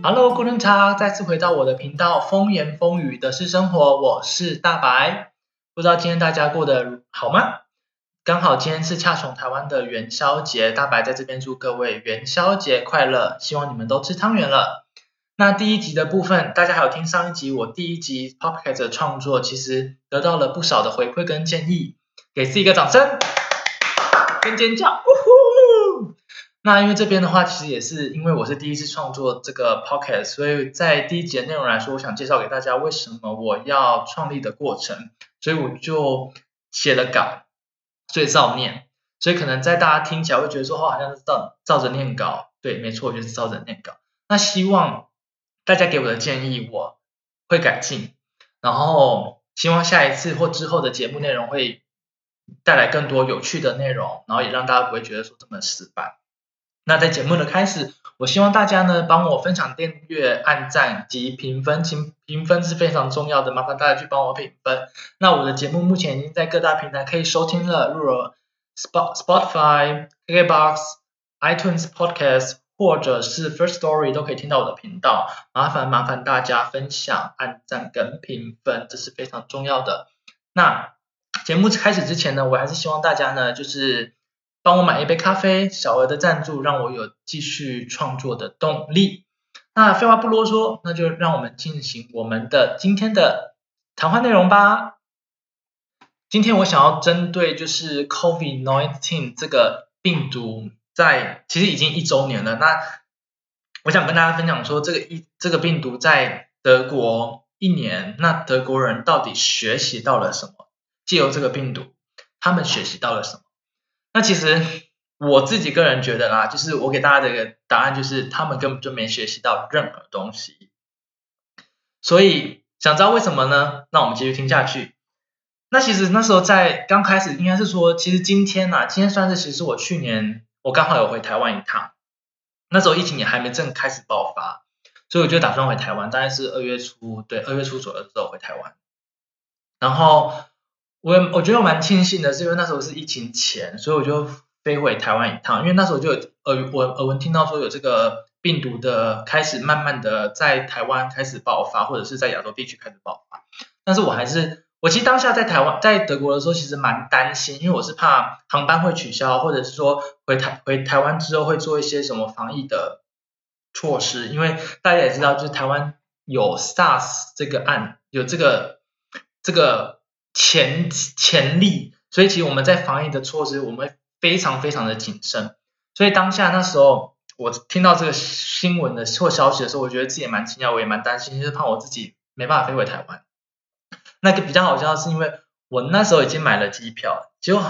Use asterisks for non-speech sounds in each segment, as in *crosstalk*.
Hello，古人茶，再次回到我的频道，风言风语的是生活，我是大白。不知道今天大家过得好吗？刚好今天是恰逢台湾的元宵节，大白在这边祝各位元宵节快乐，希望你们都吃汤圆了。那第一集的部分，大家还有听上一集我第一集 Podcast 的创作，其实得到了不少的回馈跟建议，给自己一个掌声跟尖叫，那因为这边的话，其实也是因为我是第一次创作这个 Podcast，所以在第一节内容来说，我想介绍给大家为什么我要创立的过程，所以我就写了稿，所以照念，所以可能在大家听起来会觉得说，哦，好像是照照着念稿，对，没错，就是照着念稿。那希望。大家给我的建议，我会改进，然后希望下一次或之后的节目内容会带来更多有趣的内容，然后也让大家不会觉得说这么死板。那在节目的开始，我希望大家呢帮我分享、订阅、按赞及评分，请评分是非常重要的，麻烦大家去帮我评分。那我的节目目前已经在各大平台可以收听了，如 Spot Spotify、KKBox、iTunes Podcast。或者是 First Story 都可以听到我的频道，麻烦麻烦大家分享、按赞跟评分，这是非常重要的。那节目开始之前呢，我还是希望大家呢，就是帮我买一杯咖啡，小额的赞助，让我有继续创作的动力。那废话不啰嗦，那就让我们进行我们的今天的谈话内容吧。今天我想要针对就是 COVID-19 这个病毒。在其实已经一周年了，那我想跟大家分享说，这个一这个病毒在德国一年，那德国人到底学习到了什么？借由这个病毒，他们学习到了什么？那其实我自己个人觉得啦，就是我给大家的一个答案，就是他们根本就没学习到任何东西。所以想知道为什么呢？那我们继续听下去。那其实那时候在刚开始，应该是说，其实今天呐，今天算是其实我去年。我刚好有回台湾一趟，那时候疫情也还没正开始爆发，所以我就打算回台湾，大概是二月初，对，二月初左右的时候回台湾。然后我我觉得我蛮庆幸的，是因为那时候是疫情前，所以我就飞回台湾一趟，因为那时候就耳我耳闻听到说有这个病毒的开始慢慢的在台湾开始爆发，或者是在亚洲地区开始爆发，但是我还是。我其实当下在台湾，在德国的时候，其实蛮担心，因为我是怕航班会取消，或者是说回台回台湾之后会做一些什么防疫的措施。因为大家也知道，就是台湾有 SARS 这个案，有这个这个潜潜力，所以其实我们在防疫的措施，我们非常非常的谨慎。所以当下那时候，我听到这个新闻的或消息的时候，我觉得自己也蛮惊讶，我也蛮担心，就是怕我自己没办法飞回台湾。那个比较好笑的，是因为我那时候已经买了机票，结果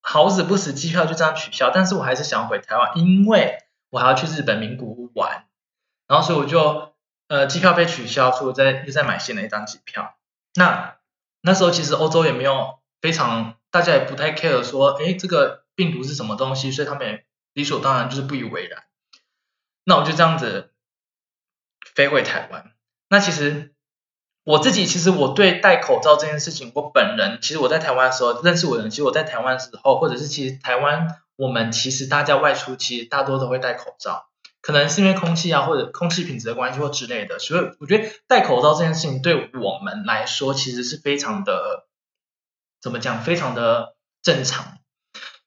好死不死，机票就这样取消。但是我还是想回台湾，因为我还要去日本名古屋玩，然后所以我就呃机票被取消，所以我再又再买新的一张机票。那那时候其实欧洲也没有非常，大家也不太 care 说，哎，这个病毒是什么东西，所以他们也理所当然就是不以为然。那我就这样子飞回台湾。那其实。我自己其实我对戴口罩这件事情，我本人其实我在台湾的时候认识我的人，其实我在台湾的时候，或者是其实台湾我们其实大家外出其实大多都会戴口罩，可能是因为空气啊或者空气品质的关系或之类的，所以我觉得戴口罩这件事情对我们来说其实是非常的怎么讲，非常的正常。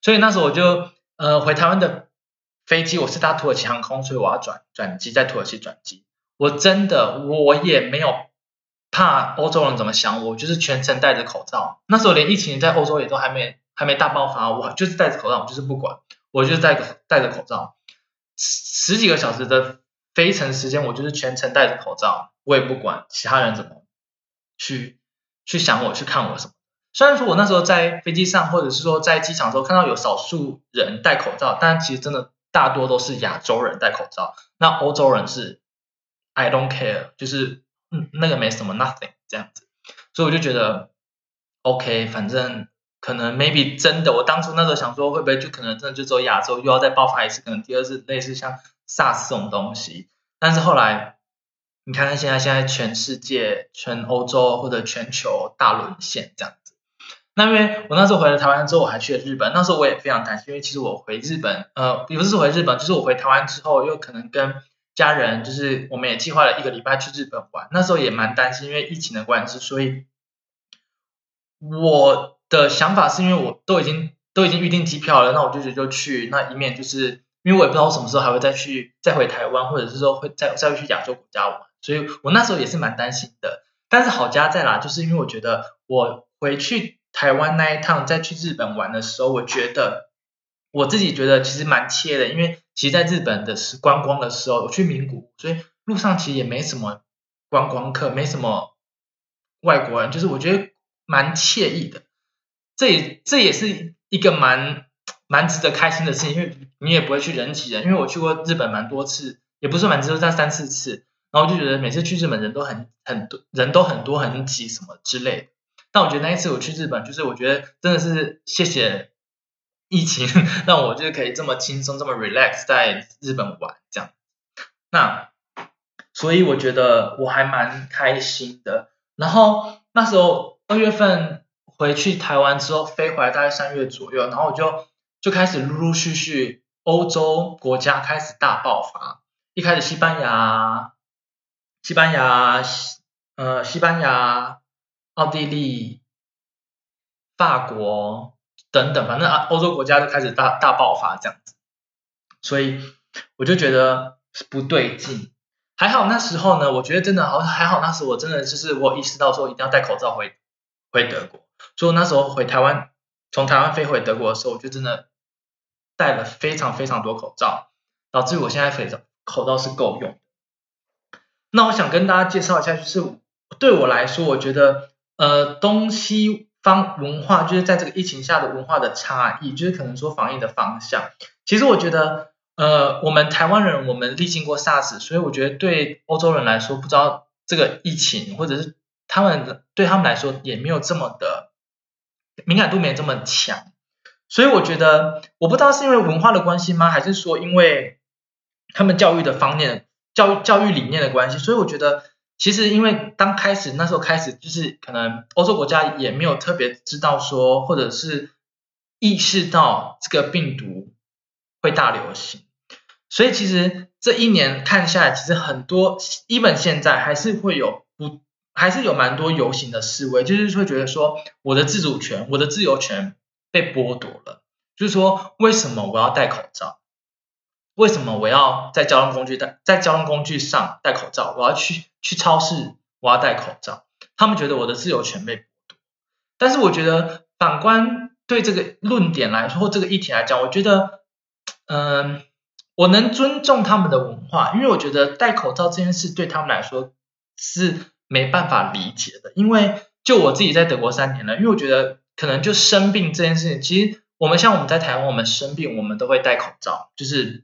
所以那时候我就呃回台湾的飞机，我是搭土耳其航空，所以我要转转机在土耳其转机，我真的我也没有。怕欧洲人怎么想我，就是全程戴着口罩。那时候连疫情在欧洲也都还没还没大爆发，我就是戴着口罩，我就是不管，我就戴着戴着口罩，十十几个小时的飞程时间，我就是全程戴着口罩，我也不管其他人怎么去去想我去看我什么。虽然说我那时候在飞机上或者是说在机场时候看到有少数人戴口罩，但其实真的大多都是亚洲人戴口罩，那欧洲人是 I don't care，就是。嗯，那个没什么，nothing 这样子，所以我就觉得，OK，反正可能 maybe 真的，我当初那时候想说，会不会就可能真的就走亚洲又要再爆发一次，可能第二次类似像 SARS 这种东西。但是后来，你看看现在，现在全世界、全欧洲或者全球大沦陷这样子。那因为我那时候回了台湾之后，我还去了日本，那时候我也非常担心，因为其实我回日本，呃，也不是回日本，就是我回台湾之后，又可能跟家人就是我们也计划了一个礼拜去日本玩，那时候也蛮担心，因为疫情的关系，所以我的想法是因为我都已经都已经预定机票了，那我就觉得就去，那一面就是因为我也不知道我什么时候还会再去再回台湾，或者是说会再再去亚洲国家玩，所以我那时候也是蛮担心的。但是好家在啦，就是因为我觉得我回去台湾那一趟再去日本玩的时候，我觉得我自己觉得其实蛮切的，因为其实在日本的时观光的时候，我去名古，所以路上其实也没什么观光客，没什么外国人，就是我觉得蛮惬意的。这也这也是一个蛮蛮值得开心的事情，因为你也不会去人挤人，因为我去过日本蛮多次，也不是蛮多，在三四次。然后就觉得每次去日本人都很很多，人都很多很挤什么之类的。但我觉得那一次我去日本，就是我觉得真的是谢谢疫情，*laughs* 让我就是可以这么轻松、这么 relax 在日本玩这样。那所以我觉得我还蛮开心的。然后那时候二月份回去台湾之后，飞回来大概三月左右，然后我就就开始陆陆续续欧洲国家开始大爆发，一开始西班牙。西班牙、西呃西班牙、奥地利、法国等等，反正啊欧洲国家都开始大大爆发这样子，所以我就觉得不对劲。还好那时候呢，我觉得真的好还好，那时我真的就是我意识到说一定要戴口罩回回德国，所以那时候回台湾，从台湾飞回德国的时候，我就真的戴了非常非常多口罩，导致我现在口罩口罩是够用。那我想跟大家介绍一下，就是对我来说，我觉得呃东西方文化就是在这个疫情下的文化的差异，就是可能说防疫的方向。其实我觉得呃我们台湾人我们历经过 SARS，所以我觉得对欧洲人来说，不知道这个疫情或者是他们对他们来说也没有这么的敏感度没这么强。所以我觉得我不知道是因为文化的关系吗，还是说因为他们教育的方面。教育教育理念的关系，所以我觉得其实因为刚开始那时候开始，就是可能欧洲国家也没有特别知道说，或者是意识到这个病毒会大流行，所以其实这一年看下来，其实很多，even 现在还是会有不，还是有蛮多游行的示威，就是会觉得说我的自主权、我的自由权被剥夺了，就是说为什么我要戴口罩？为什么我要在交通工具戴在交通工具上戴口罩？我要去去超市，我要戴口罩。他们觉得我的自由权被剥夺。但是我觉得反观对这个论点来说，或这个议题来讲，我觉得，嗯，我能尊重他们的文化，因为我觉得戴口罩这件事对他们来说是没办法理解的。因为就我自己在德国三年了，因为我觉得可能就生病这件事情，其实我们像我们在台湾，我们生病我们都会戴口罩，就是。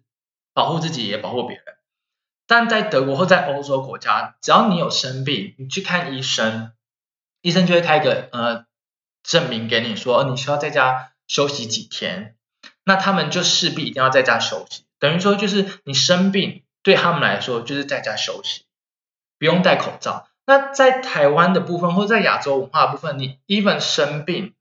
保护自己也保护别人，但在德国或在欧洲国家，只要你有生病，你去看医生，医生就会开个呃证明给你，说你需要在家休息几天，那他们就势必一定要在家休息，等于说就是你生病对他们来说就是在家休息，不用戴口罩。那在台湾的部分或者在亚洲文化部分，你 even 生病，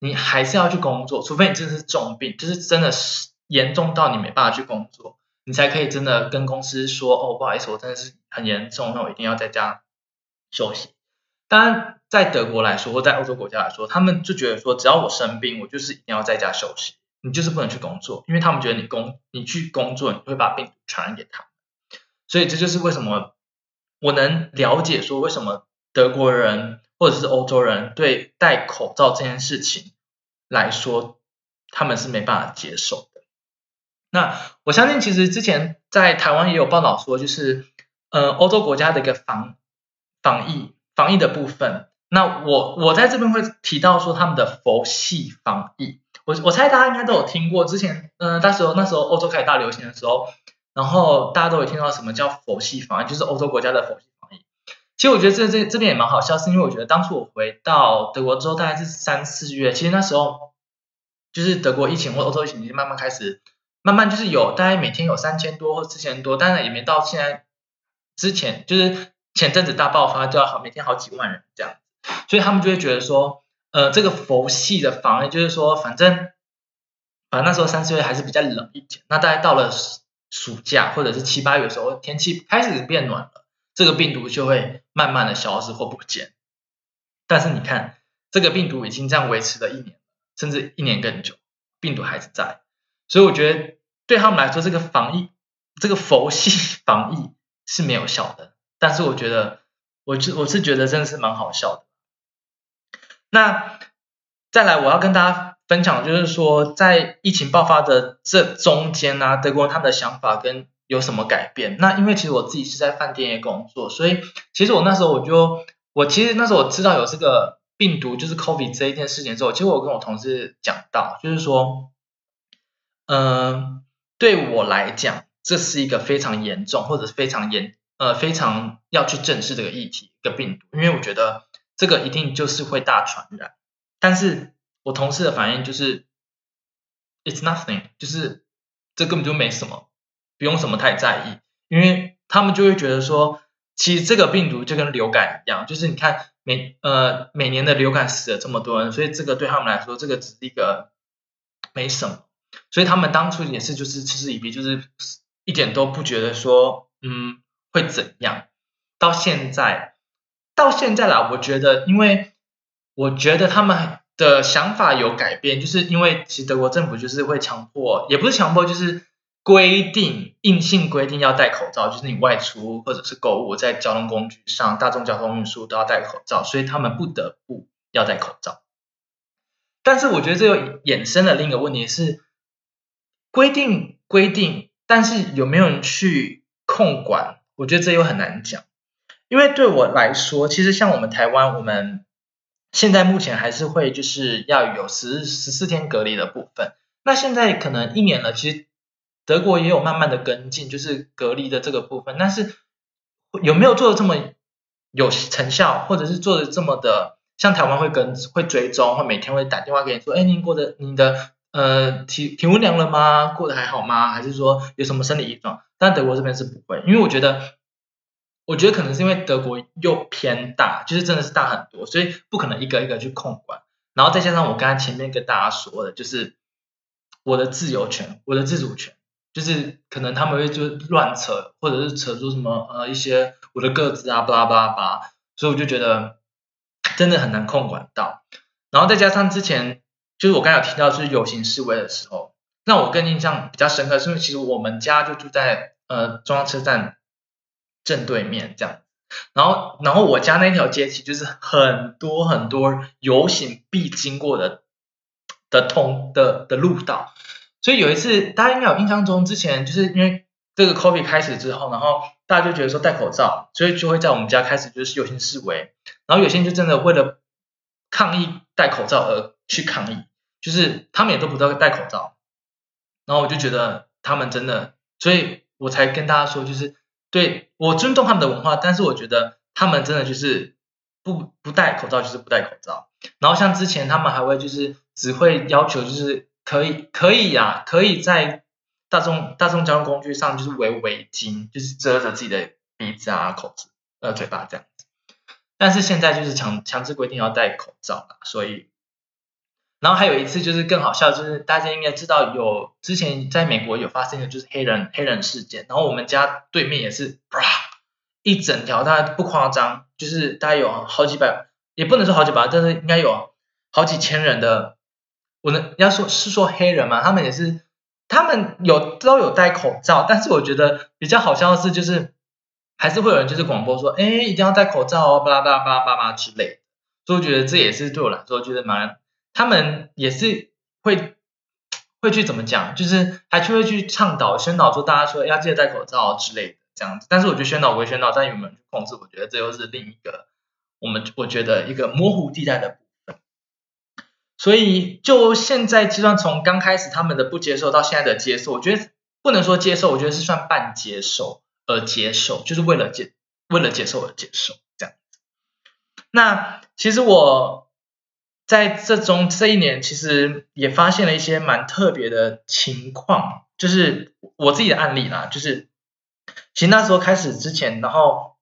你还是要去工作，除非你真的是重病，就是真的是严重到你没办法去工作。你才可以真的跟公司说哦，不好意思，我真的是很严重，那我一定要在家休息。当然，在德国来说，或在欧洲国家来说，他们就觉得说，只要我生病，我就是一定要在家休息，你就是不能去工作，因为他们觉得你工你去工作，你会把病毒传染给他。所以这就是为什么我能了解说，为什么德国人或者是欧洲人对戴口罩这件事情来说，他们是没办法接受的。那我相信，其实之前在台湾也有报道说，就是呃欧洲国家的一个防防疫防疫的部分。那我我在这边会提到说他们的佛系防疫。我我猜大家应该都有听过，之前嗯那时候那时候欧洲开始大流行的时候，然后大家都有听到什么叫佛系防疫，就是欧洲国家的佛系防疫。其实我觉得这这这边也蛮好笑，是因为我觉得当初我回到德国之后，大概是三四月，其实那时候就是德国疫情或欧洲疫情已经慢慢开始。慢慢就是有，大概每天有三千多或四千多，当然也没到现在之前，就是前阵子大爆发就要好每天好几万人这样，所以他们就会觉得说，呃，这个佛系的防疫就是说，反正反正那时候三四月还是比较冷一点，那大概到了暑假或者是七八月的时候，天气开始变暖了，这个病毒就会慢慢的消失或不见。但是你看，这个病毒已经这样维持了一年，甚至一年更久，病毒还是在。所以我觉得对他们来说，这个防疫，这个佛系 *laughs* 防疫是没有效的。但是我觉得，我是我是觉得真的是蛮好笑的。那再来，我要跟大家分享，就是说在疫情爆发的这中间呢，德国他们的想法跟有什么改变？那因为其实我自己是在饭店业工作，所以其实我那时候我就，我其实那时候我知道有这个病毒，就是 COVID 这一件事情之后，其实我跟我同事讲到，就是说，嗯，对我来讲，这是一个非常严重或者非常严，呃，非常要去正视这个议题，一个病毒，因为我觉得。这个一定就是会大传染，但是我同事的反应就是，it's nothing，就是这根本就没什么，不用什么太在意，因为他们就会觉得说，其实这个病毒就跟流感一样，就是你看每呃每年的流感死了这么多人，所以这个对他们来说，这个只是一个没什么，所以他们当初也是就是嗤之以鼻，就是一点都不觉得说，嗯，会怎样，到现在。到现在啦，我觉得，因为我觉得他们的想法有改变，就是因为其实德国政府就是会强迫，也不是强迫，就是规定硬性规定要戴口罩，就是你外出或者是购物，在交通工具上，大众交通运输都要戴口罩，所以他们不得不要戴口罩。但是我觉得这又衍生了另一个问题是，规定规定，但是有没有人去控管？我觉得这又很难讲。因为对我来说，其实像我们台湾，我们现在目前还是会就是要有十十四天隔离的部分。那现在可能一年了，其实德国也有慢慢的跟进，就是隔离的这个部分。但是有没有做的这么有成效，或者是做的这么的像台湾会跟会追踪，会每天会打电话给你说，哎，您过的你的呃体体温量了吗？过得还好吗？还是说有什么生理异状？但德国这边是不会，因为我觉得。我觉得可能是因为德国又偏大，就是真的是大很多，所以不可能一个一个去控管。然后再加上我刚才前面跟大家说的，就是我的自由权、我的自主权，就是可能他们会就乱扯，或者是扯出什么呃一些我的个子啊，巴拉巴拉巴，所以我就觉得真的很难控管到。然后再加上之前就是我刚才有提到是游行示威的时候，那我更印象比较深刻，是因为其实我们家就住在呃中央车站。正对面这样，然后然后我家那条街其实就是很多很多游行必经过的的通的的路道，所以有一次大家应该有印象中，之前就是因为这个 COVID 开始之后，然后大家就觉得说戴口罩，所以就会在我们家开始就是游行示威，然后有些人就真的为了抗议戴口罩而去抗议，就是他们也都不知道戴口罩，然后我就觉得他们真的，所以我才跟大家说就是。对我尊重他们的文化，但是我觉得他们真的就是不不戴口罩就是不戴口罩。然后像之前他们还会就是只会要求就是可以可以呀，可以在大众大众交通工具上就是围围巾，就是遮着自己的鼻子啊、口子、呃嘴巴这样子。但是现在就是强强制规定要戴口罩了，所以。然后还有一次就是更好笑，就是大家应该知道有之前在美国有发生的就是黑人黑人事件，然后我们家对面也是，啪，一整条，大家不夸张，就是大概有好几百，也不能说好几百，但是应该有好几千人的，我能要说是说黑人嘛，他们也是，他们有都有戴口罩，但是我觉得比较好笑的是，就是还是会有人就是广播说，哎，一定要戴口罩哦，巴拉巴拉巴拉巴拉之类，所以我觉得这也是对我来说觉得蛮。他们也是会会去怎么讲，就是还去会去倡导宣导说大家说要记得戴口罩之类的这样子。但是我觉得宣导归宣导，但有没有去控制，我觉得这又是另一个我们我觉得一个模糊地带的部分。所以就现在就算，从刚开始他们的不接受到现在的接受，我觉得不能说接受，我觉得是算半接受而接受，就是为了接为了接受而接受这样子。那其实我。在这中这一年，其实也发现了一些蛮特别的情况，就是我自己的案例啦，就是其实那时候开始之前，然后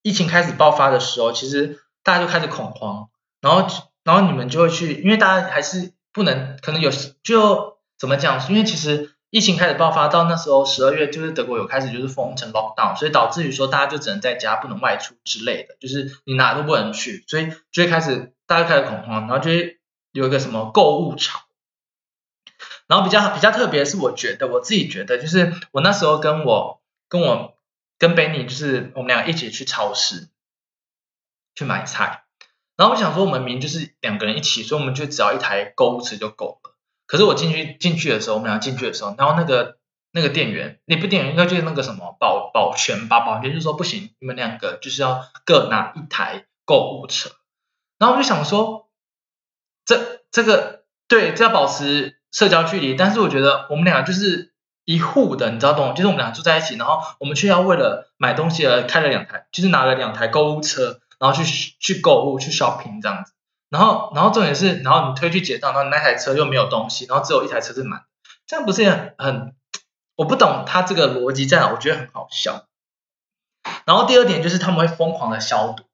疫情开始爆发的时候，其实大家就开始恐慌，然后然后你们就会去，因为大家还是不能，可能有就怎么讲，因为其实。疫情开始爆发到那时候十二月，就是德国有开始就是封城 lockdown，所以导致于说大家就只能在家不能外出之类的，就是你哪都不能去，所以就会开始大家开始恐慌，然后就是有一个什么购物潮。然后比较比较特别是，我觉得我自己觉得，就是我那时候跟我跟我跟 Benny，就是我们俩一起去超市去买菜，然后我想说我们明就是两个人一起，所以我们就只要一台购物车就够了。可是我进去进去的时候，我们俩进去的时候，然后那个那个店员，那不店员应该就是那个什么保保全吧，保全就说不行，你们两个就是要各拿一台购物车。然后我就想说，这这个对，这要保持。社交距离，但是我觉得我们俩就是一户的，你知道懂？就是我们俩住在一起，然后我们却要为了买东西而开了两台，就是拿了两台购物车，然后去去购物去 shopping 这样子。然后，然后重点是，然后你推去结账，然后那台车又没有东西，然后只有一台车是满，这样不是很很？我不懂他这个逻辑在哪，我觉得很好笑。然后第二点就是他们会疯狂的消毒，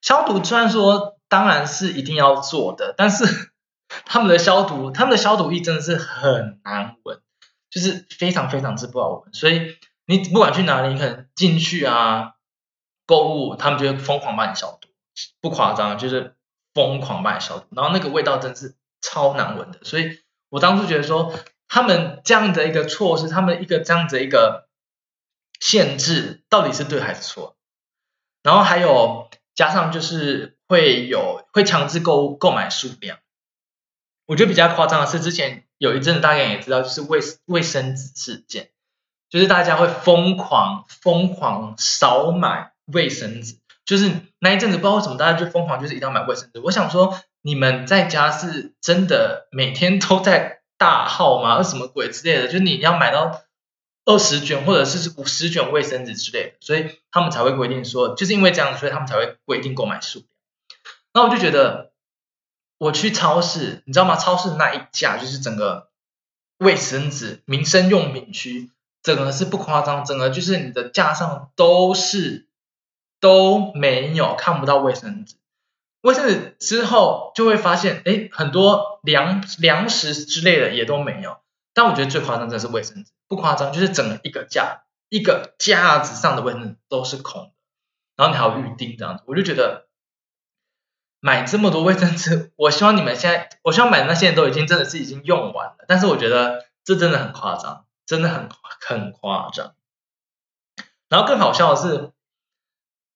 消毒虽然说当然是一定要做的，但是。*laughs* 他们的消毒，他们的消毒液真的是很难闻，就是非常非常之不好闻。所以你不管去哪里，你可能进去啊购物，他们就会疯狂帮你消毒，不夸张，就是疯狂帮你消毒。然后那个味道真是超难闻的。所以我当初觉得说，他们这样的一个措施，他们一个这样子一个限制，到底是对还是错？然后还有加上就是会有会强制购物购买数量。我觉得比较夸张的是，之前有一阵子大家也知道，就是卫卫生纸事件，就是大家会疯狂疯狂少买卫生纸，就是那一阵子不知道为什么大家就疯狂就是一定要买卫生纸。我想说，你们在家是真的每天都在大号吗？什么鬼之类的？就是你要买到二十卷或者是五十卷卫生纸之类的，所以他们才会规定说，就是因为这样，所以他们才会规定购买数量。那我就觉得。我去超市，你知道吗？超市那一架就是整个卫生纸、民生用品区，整个是不夸张，整个就是你的架上都是都没有看不到卫生纸。卫生纸之后就会发现，哎，很多粮粮食之类的也都没有。但我觉得最夸张的是卫生纸，不夸张，就是整个一个架一个架子上的卫生纸都是空的，然后你还要预定这样子，我就觉得。买这么多卫生纸，*laughs* 我希望你们现在，我希望买的那些人都已经真的是已经用完了。但是我觉得这真的很夸张，真的很很夸张。然后更好笑的是，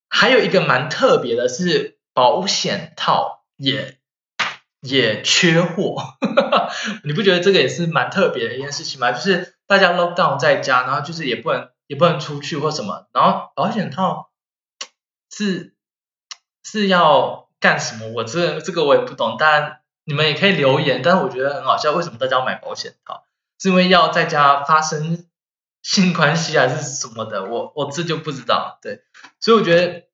还有一个蛮特别的是，保险套也也缺货。*laughs* 你不觉得这个也是蛮特别的一件事情吗？就是大家 lock down 在家，然后就是也不能也不能出去或什么，然后保险套是是要。干什么？我这这个我也不懂，但你们也可以留言。但是我觉得很好笑，为什么大家要买保险套？是因为要在家发生性关系还是什么的？我我这就不知道。对，所以我觉得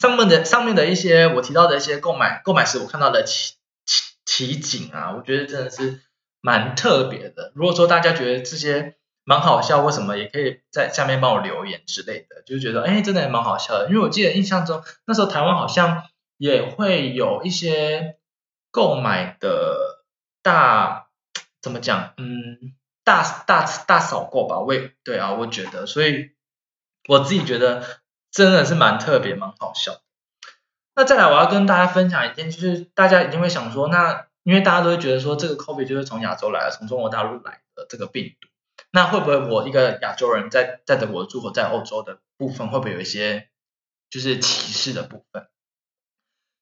上面的上面的一些我提到的一些购买购买时我看到的奇奇奇景啊，我觉得真的是蛮特别的。如果说大家觉得这些蛮好笑，为什么也可以在下面帮我留言之类的，就是觉得哎，真的也蛮好笑的。因为我记得印象中那时候台湾好像。也会有一些购买的大怎么讲？嗯，大大大扫购吧。我也对啊，我觉得，所以我自己觉得真的是蛮特别、蛮好笑。那再来，我要跟大家分享一件，就是大家一定会想说，那因为大家都会觉得说，这个 COVID 就是从亚洲来的，从中国大陆来的这个病毒，那会不会我一个亚洲人在在德国住或在欧洲的部分，会不会有一些就是歧视的部分？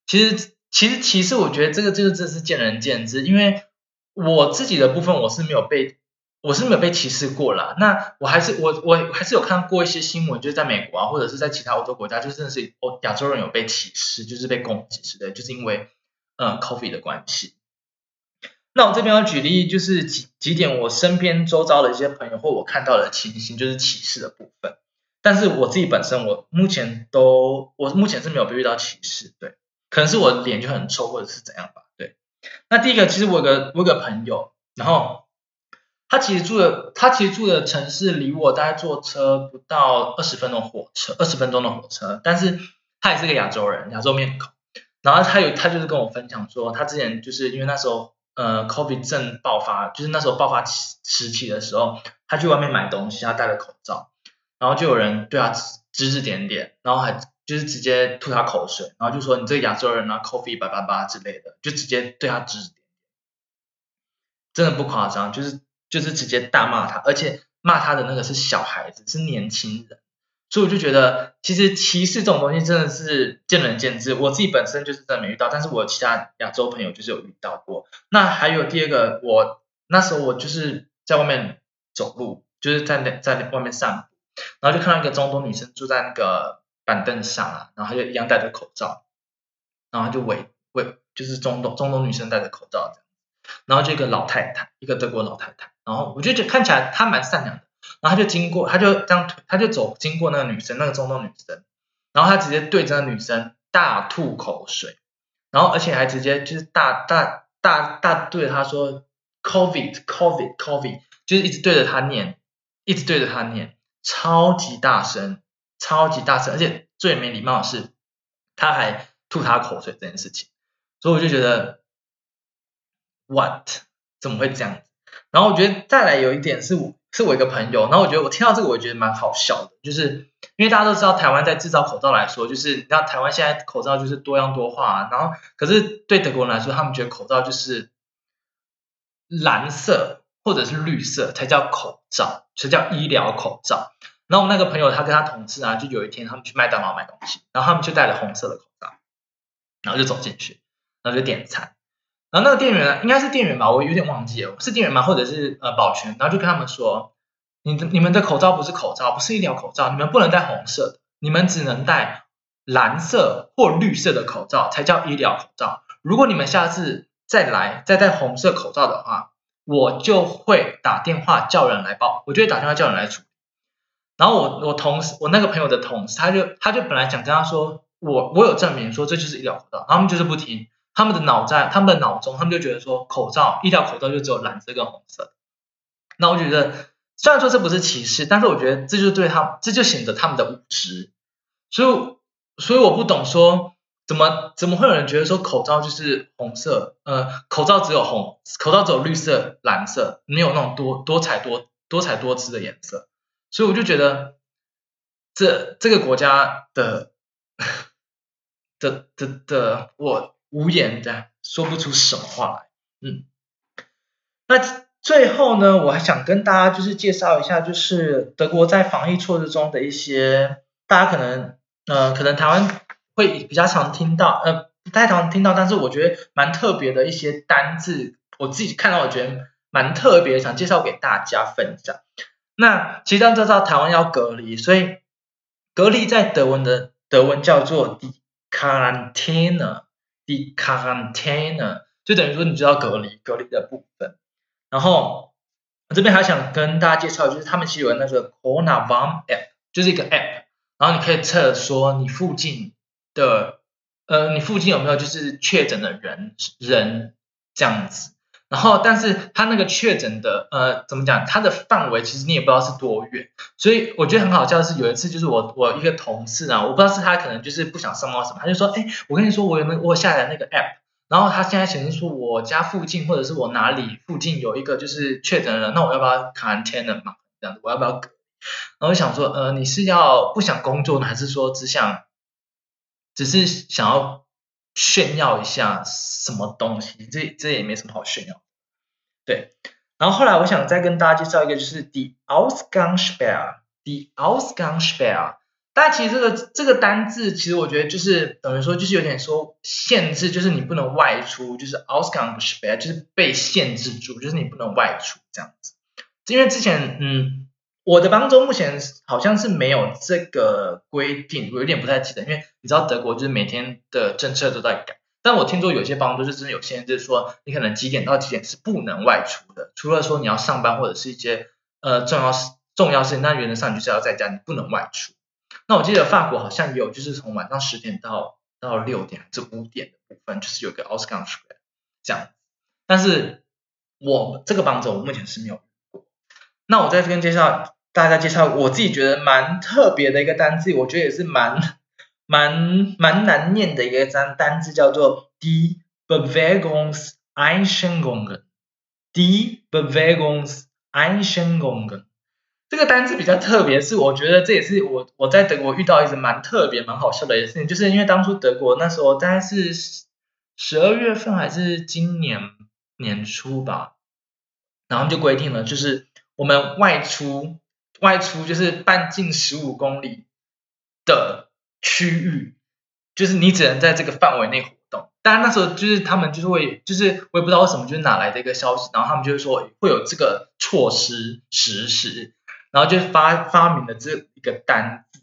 其实，其实，其实，我觉得这个，这个，这是见仁见智。因为我自己的部分，我是没有被，我是没有被歧视过啦。那我还是，我，我还是有看过一些新闻，就是在美国啊，或者是在其他欧洲国家，就真的是欧亚洲人有被歧视，就是被攻击之类，就是因为嗯，coffee 的关系。那我这边要举例，就是几几点我身边周遭的一些朋友或我看到的情形，就是歧视的部分。但是我自己本身，我目前都，我目前是没有被遇到歧视，对。可能是我脸就很臭，或者是怎样吧。对，那第一个其实我有个我有个朋友，然后他其实住的他其实住的城市离我大概坐车不到二十分钟火车，二十分钟的火车。但是他也是个亚洲人，亚洲面孔。然后他有他就是跟我分享说，他之前就是因为那时候呃 COVID 正爆发，就是那时候爆发时期的时候，他去外面买东西，他戴了口罩，然后就有人对他指指点点，然后还就是直接吐他口水，然后就说你这个亚洲人啊，COVID 八八八之类的，就直接对他指指点点，真的不夸张，就是就是直接大骂他，而且骂他的那个是小孩子，是年轻人。所以我就觉得，其实歧视这种东西真的是见仁见智。我自己本身就是真没遇到，但是我其他亚洲朋友就是有遇到过。那还有第二个，我那时候我就是在外面走路，就是在在外面散步，然后就看到一个中东女生坐在那个板凳上啊，然后她就一样戴着口罩，然后就围围就是中东中东女生戴着口罩这样，然后就一个老太太，一个德国老太太，然后我就觉得看起来她蛮善良的。然后他就经过，他就这样，他就走经过那个女生，那个中东女生，然后他直接对着那女生大吐口水，然后而且还直接就是大大大大对着她说 “covid covid covid”，就是一直对着她念，一直对着她念，超级大声，超级大声，而且最没礼貌的是，他还吐他口水这件事情，所以我就觉得 “what” 怎么会这样子？然后我觉得再来有一点是我。是我一个朋友，然后我觉得我听到这个，我觉得蛮好笑的，就是因为大家都知道台湾在制造口罩来说，就是你知道台湾现在口罩就是多样多化，啊然后可是对德国人来说，他们觉得口罩就是蓝色或者是绿色才叫口罩，才叫医疗口罩。然后我那个朋友他跟他同事啊，就有一天他们去麦当劳买东西，然后他们就戴了红色的口罩，然后就走进去，然后就点餐。然后那个店员应该是店员吧，我有点忘记了，是店员吗？或者是呃保全？然后就跟他们说，你的你们的口罩不是口罩，不是医疗口罩，你们不能戴红色的，你们只能戴蓝色或绿色的口罩才叫医疗口罩。如果你们下次再来再戴红色口罩的话，我就会打电话叫人来报，我就会打电话叫人来处理。然后我我同事我那个朋友的同事，他就他就本来想跟他说，我我有证明说这就是医疗口罩，他们就是不听。他们的脑在他们的脑中，他们就觉得说口罩医疗口罩就只有蓝色跟红色。那我觉得虽然说这不是歧视，但是我觉得这就对他这就显得他们的无知。所以所以我不懂说怎么怎么会有人觉得说口罩就是红色，呃，口罩只有红，口罩只有绿色、蓝色，没有那种多多彩多多彩多姿的颜色。所以我就觉得这这个国家的的的的我。无言的说不出什么话来，嗯，那最后呢，我还想跟大家就是介绍一下，就是德国在防疫措施中的一些，大家可能呃，可能台湾会比较常听到，呃，不太常听到，但是我觉得蛮特别的一些单字，我自己看到我觉得蛮特别，想介绍给大家分享。那其实大家知道台湾要隔离，所以隔离在德文的德文叫做 die Quarantäne。The container 就等于说你知道隔离隔离的部分，然后我这边还想跟大家介绍，就是他们其实有那个 Corona Warm App，就是一个 App，然后你可以测说你附近的呃你附近有没有就是确诊的人人这样子。然后，但是他那个确诊的，呃，怎么讲？他的范围其实你也不知道是多远，所以我觉得很好笑的是，有一次就是我我一个同事啊，我不知道是他可能就是不想上报什么，他就说，哎，我跟你说，我有没有我下载那个 app，然后他现在显示出我家附近或者是我哪里附近有一个就是确诊了，那我要不要 quarantine 嘛？这样子，我要不要？然后我想说，呃，你是要不想工作呢，还是说只想只是想要？炫耀一下什么东西？这这也没什么好炫耀。对，然后后来我想再跟大家介绍一个，就是 the Ausgangssperre，the Ausgangssperre。大家其实这个这个单字，其实我觉得就是等于说，就是有点说限制，就是你不能外出，就是 Ausgangssperre，就是被限制住，就是你不能外出这样子。因为之前嗯。我的邦州目前好像是没有这个规定，我有点不太记得，因为你知道德国就是每天的政策都在改。但我听说有些邦州是真的有限制，说你可能几点到几点是不能外出的，除了说你要上班或者是一些呃重要事重要事情，那原则上你就是要在家，你不能外出。那我记得法国好像也有，就是从晚上十点到到六点还是五点的部分，就是有个 Ausgangssperre 这样。但是我这个邦州我目前是没有。那我在这边介绍。大家介绍，我自己觉得蛮特别的一个单字，我觉得也是蛮 *laughs* 蛮蛮难念的一个单单字，叫做 die Bewegungs Einschränkungen，die Bewegungseinschränkungen。这个单词比较特别，是我觉得这也是我我在德国遇到一个蛮特别、蛮好笑的一件事情，就是因为当初德国那时候大概是十二月份还是今年年初吧，然后就规定了，就是我们外出外出就是半径十五公里的区域，就是你只能在这个范围内活动。当然那时候就是他们就是会，就是我也不知道为什么，就是哪来的一个消息，然后他们就是说会有这个措施实施。然后就发发明了这一个单字，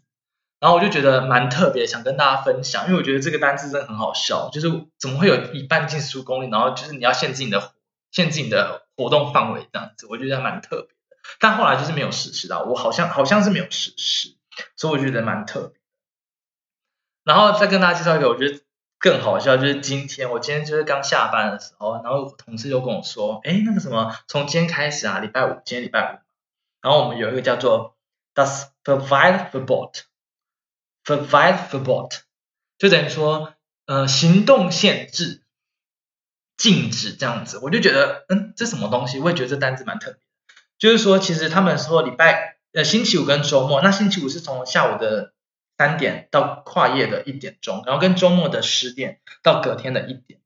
然后我就觉得蛮特别，想跟大家分享，因为我觉得这个单字真的很好笑，就是怎么会有一半径十五公里，然后就是你要限制你的限制你的活动范围这样子，我觉得蛮特别。但后来就是没有实施到，我好像好像是没有实施，所以我觉得蛮特别。然后再跟大家介绍一个，我觉得更好笑，就是今天我今天就是刚下班的时候，然后同事就跟我说，哎，那个什么，从今天开始啊，礼拜五，今天礼拜五。然后我们有一个叫做 das Verweilverbot，Verweilverbot 就等于说呃行动限制、禁止这样子，我就觉得嗯这什么东西？我也觉得这单子蛮特别。就是说其实他们说礼拜呃星期五跟周末，那星期五是从下午的三点到跨夜的一点钟，然后跟周末的十点到隔天的一点，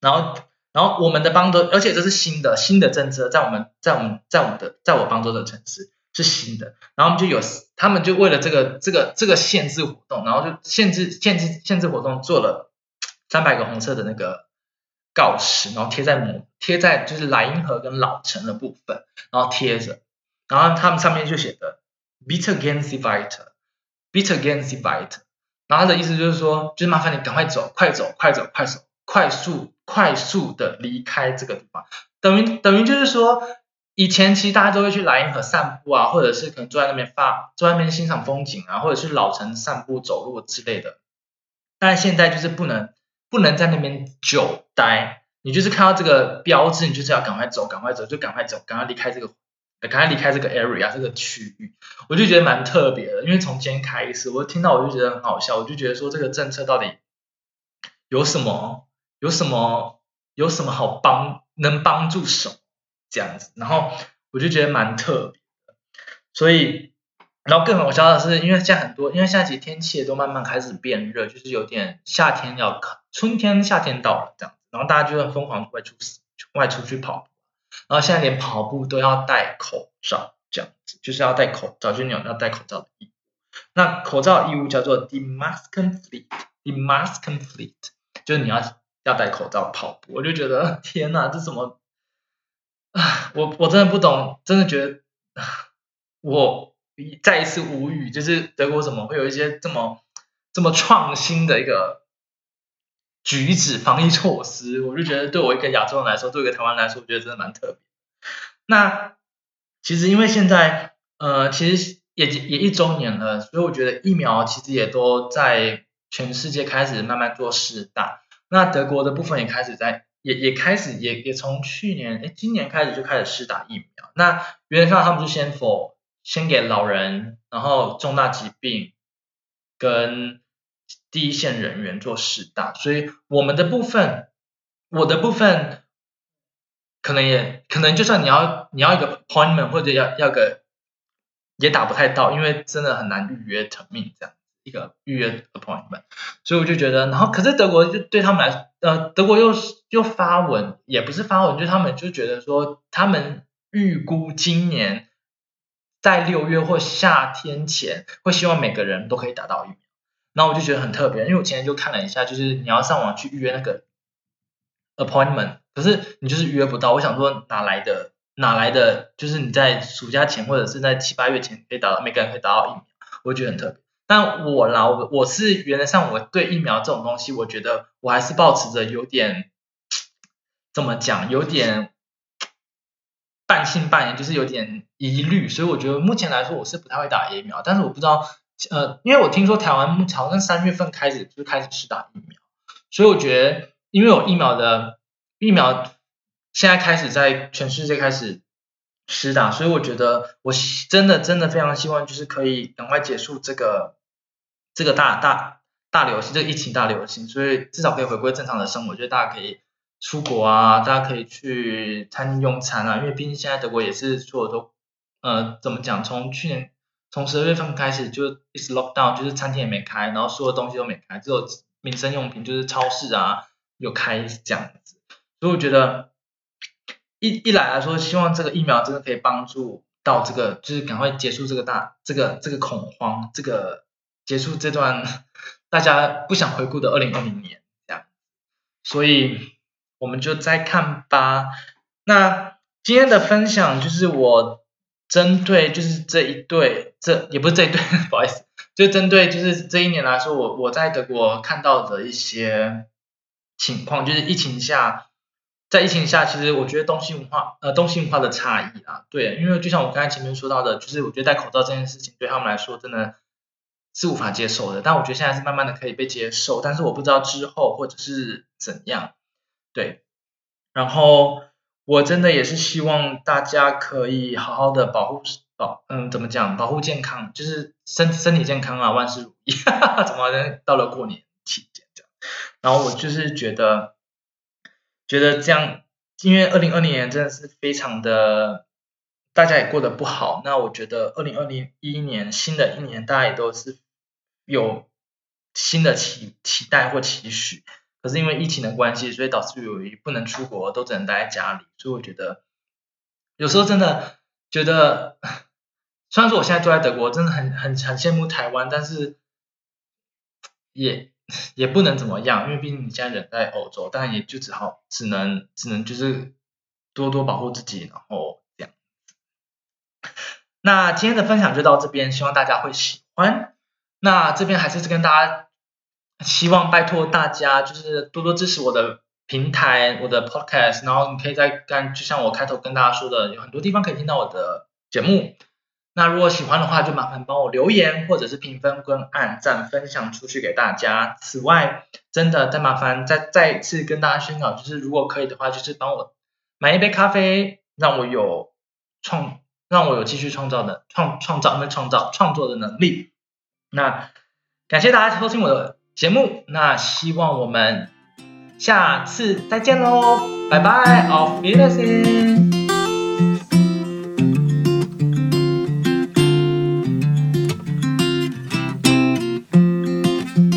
然后。然后我们的邦多，而且这是新的新的政策，在我们在我们在我们的在我邦多的城市是新的。然后我们就有他们就为了这个这个这个限制活动，然后就限制限制限制活动做了三百个红色的那个告示，然后贴在某贴在就是莱茵河跟老城的部分，然后贴着，然后他们上面就写的 “Bitte gehen Sie weiter”，“Bitte gehen Sie weiter”，然后的意思就是说，就是麻烦你赶快走，快走，快走，快走，快速。快速的离开这个地方，等于等于就是说，以前其实大家都会去莱茵河散步啊，或者是可能坐在那边发，坐在那边欣赏风景啊，或者是老城散步走路之类的。但现在就是不能不能在那边久待，你就是看到这个标志，你就是要赶快走，赶快走，就赶快走，赶快离开这个，赶快离开这个 area 这个区域。我就觉得蛮特别的，因为从今天开始，我听到我就觉得很好笑，我就觉得说这个政策到底有什么？有什么有什么好帮能帮助什么这样子，然后我就觉得蛮特别的，所以然后更好笑的是，因为现在很多，因为现在其实天气也都慢慢开始变热，就是有点夏天要春天夏天到了这样，然后大家就会疯狂外出外出去跑步，然后现在连跑步都要戴口罩这样子，就是要戴口罩，就你有要戴口罩的义务。那口罩义务叫做 the mask complete，the mask complete，就是你要。要戴口罩跑步，我就觉得天哪，这怎么啊？我我真的不懂，真的觉得我再一次无语，就是德国怎么会有一些这么这么创新的一个举止防疫措施？我就觉得对我一个亚洲人来说，对一个台湾来说，我觉得真的蛮特别。那其实因为现在呃，其实也也一周年了，所以我觉得疫苗其实也都在全世界开始慢慢做试打。那德国的部分也开始在，也也开始也也从去年哎今年开始就开始试打疫苗。那原则上他们就先否先给老人，然后重大疾病跟第一线人员做试打。所以我们的部分，我的部分可能也可能就算你要你要一个 appointment 或者要要个也打不太到，因为真的很难预约成命这样。一个预约 appointment，所以我就觉得，然后可是德国就对他们来，呃，德国又又发文，也不是发文，就他们就觉得说，他们预估今年在六月或夏天前，会希望每个人都可以打到疫苗。然后我就觉得很特别，因为我前天就看了一下，就是你要上网去预约那个 appointment，可是你就是预约不到。我想说哪来的哪来的，就是你在暑假前或者是在七八月前可以打到，每个人可以打到疫苗，我觉得很特别。但我啦，我我是原则上我对疫苗这种东西，我觉得我还是保持着有点怎么讲，有点半信半疑，就是有点疑虑，所以我觉得目前来说我是不太会打疫苗。但是我不知道，呃，因为我听说台湾目前好像三月份开始就开始试打疫苗，所以我觉得因为有疫苗的疫苗现在开始在全世界开始。施打，所以我觉得我真的真的非常希望，就是可以赶快结束这个这个大大大流行，这个疫情大流行，所以至少可以回归正常的生活。我觉得大家可以出国啊，大家可以去餐厅用餐啊，因为毕竟现在德国也是所有都呃怎么讲，从去年从十二月份开始就一直 lock down，就是餐厅也没开，然后所有东西都没开，只有民生用品就是超市啊有开这样子，所以我觉得一一来来说，希望这个疫苗真的可以帮助到这个，就是赶快结束这个大这个这个恐慌，这个结束这段 *laughs* 大家不想回顾的二零二零年这样，所以。我们就再看吧。那今天的分享就是我针对就是这一对，这也不是这一对，*laughs* 不好意思，就针对就是这一年来说，我我在德国看到的一些情况，就是疫情下，在疫情下，其实我觉得东西文化呃东西文化的差异啊，对，因为就像我刚才前面说到的，就是我觉得戴口罩这件事情对他们来说真的是无法接受的，但我觉得现在是慢慢的可以被接受，但是我不知道之后或者是怎样。对，然后我真的也是希望大家可以好好的保护保，嗯，怎么讲？保护健康，就是身身体健康啊，万事如意。*laughs* 怎么到了过年期间这样？然后我就是觉得，觉得这样，因为二零二零年真的是非常的，大家也过得不好。那我觉得二零二零一一年新的一年，大家也都是有新的期期待或期许。可是因为疫情的关系，所以导致有一不能出国，都只能待在家里。所以我觉得有时候真的觉得，*laughs* 虽然说我现在住在德国，真的很很很羡慕台湾，但是也也不能怎么样，因为毕竟你现在人在欧洲，但也就只好只能只能就是多多保护自己，然后这样。那今天的分享就到这边，希望大家会喜欢。那这边还是跟大家。希望拜托大家就是多多支持我的平台，我的 podcast，然后你可以在干，就像我开头跟大家说的，有很多地方可以听到我的节目。那如果喜欢的话，就麻烦帮我留言或者是评分跟按赞分享出去给大家。此外，真的再麻烦再再一次跟大家宣告，就是如果可以的话，就是帮我买一杯咖啡，让我有创，让我有继续创造的创创造那创造创作的能力。那感谢大家收听我的。节目，那希望我们下次再见喽，拜拜，auf Wiedersehen。